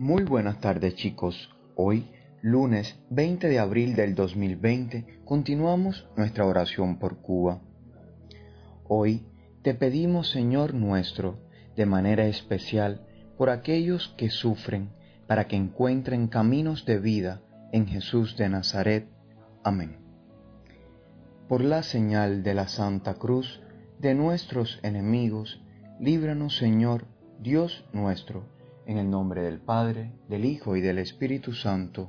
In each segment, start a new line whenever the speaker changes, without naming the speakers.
Muy buenas tardes chicos. Hoy, lunes 20 de abril del 2020, continuamos nuestra oración por Cuba. Hoy te pedimos, Señor nuestro, de manera especial, por aquellos que sufren, para que encuentren caminos de vida en Jesús de Nazaret. Amén. Por la señal de la Santa Cruz de nuestros enemigos, líbranos, Señor, Dios nuestro en el nombre del Padre, del Hijo y del Espíritu Santo.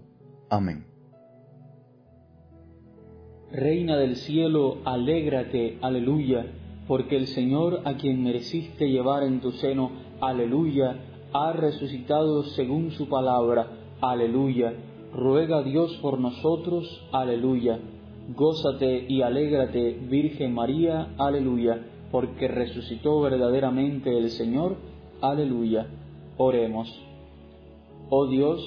Amén.
Reina del cielo, alégrate, aleluya, porque el Señor a quien mereciste llevar en tu seno, aleluya, ha resucitado según su palabra, aleluya. Ruega Dios por nosotros, aleluya. Gózate y alégrate, Virgen María, aleluya, porque resucitó verdaderamente el Señor, aleluya. Oremos. Oh Dios,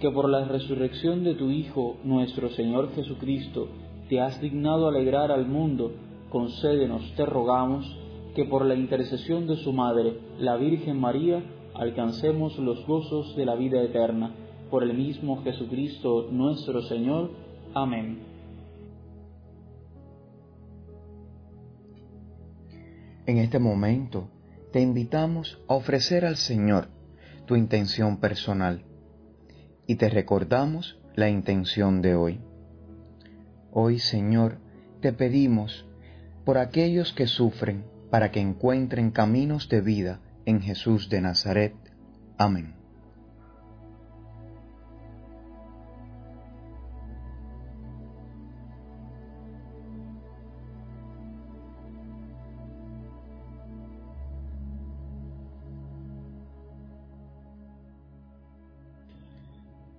que por la resurrección de tu Hijo, nuestro Señor Jesucristo, te has dignado alegrar al mundo, concédenos, te rogamos, que por la intercesión de su Madre, la Virgen María, alcancemos los gozos de la vida eterna. Por el mismo Jesucristo nuestro Señor. Amén.
En este momento te invitamos a ofrecer al Señor tu intención personal y te recordamos la intención de hoy. Hoy, Señor, te pedimos por aquellos que sufren para que encuentren caminos de vida en Jesús de Nazaret. Amén.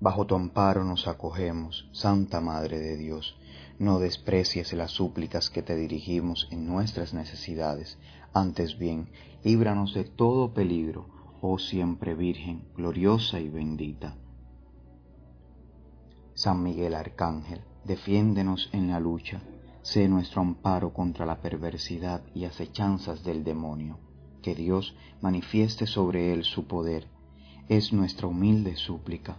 Bajo tu amparo nos acogemos, Santa Madre de Dios. No desprecies las súplicas que te dirigimos en nuestras necesidades, antes bien, líbranos de todo peligro, oh siempre Virgen, gloriosa y bendita. San Miguel Arcángel, defiéndenos en la lucha, sé nuestro amparo contra la perversidad y acechanzas del demonio, que Dios manifieste sobre él su poder, es nuestra humilde súplica,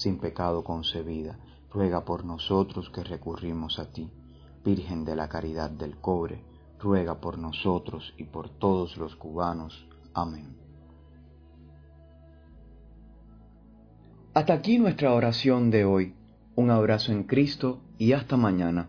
sin pecado concebida ruega por nosotros que recurrimos a ti. Virgen de la Caridad del Cobre, ruega por nosotros y por todos los cubanos. Amén. Hasta aquí nuestra oración de hoy. Un abrazo en Cristo y hasta mañana.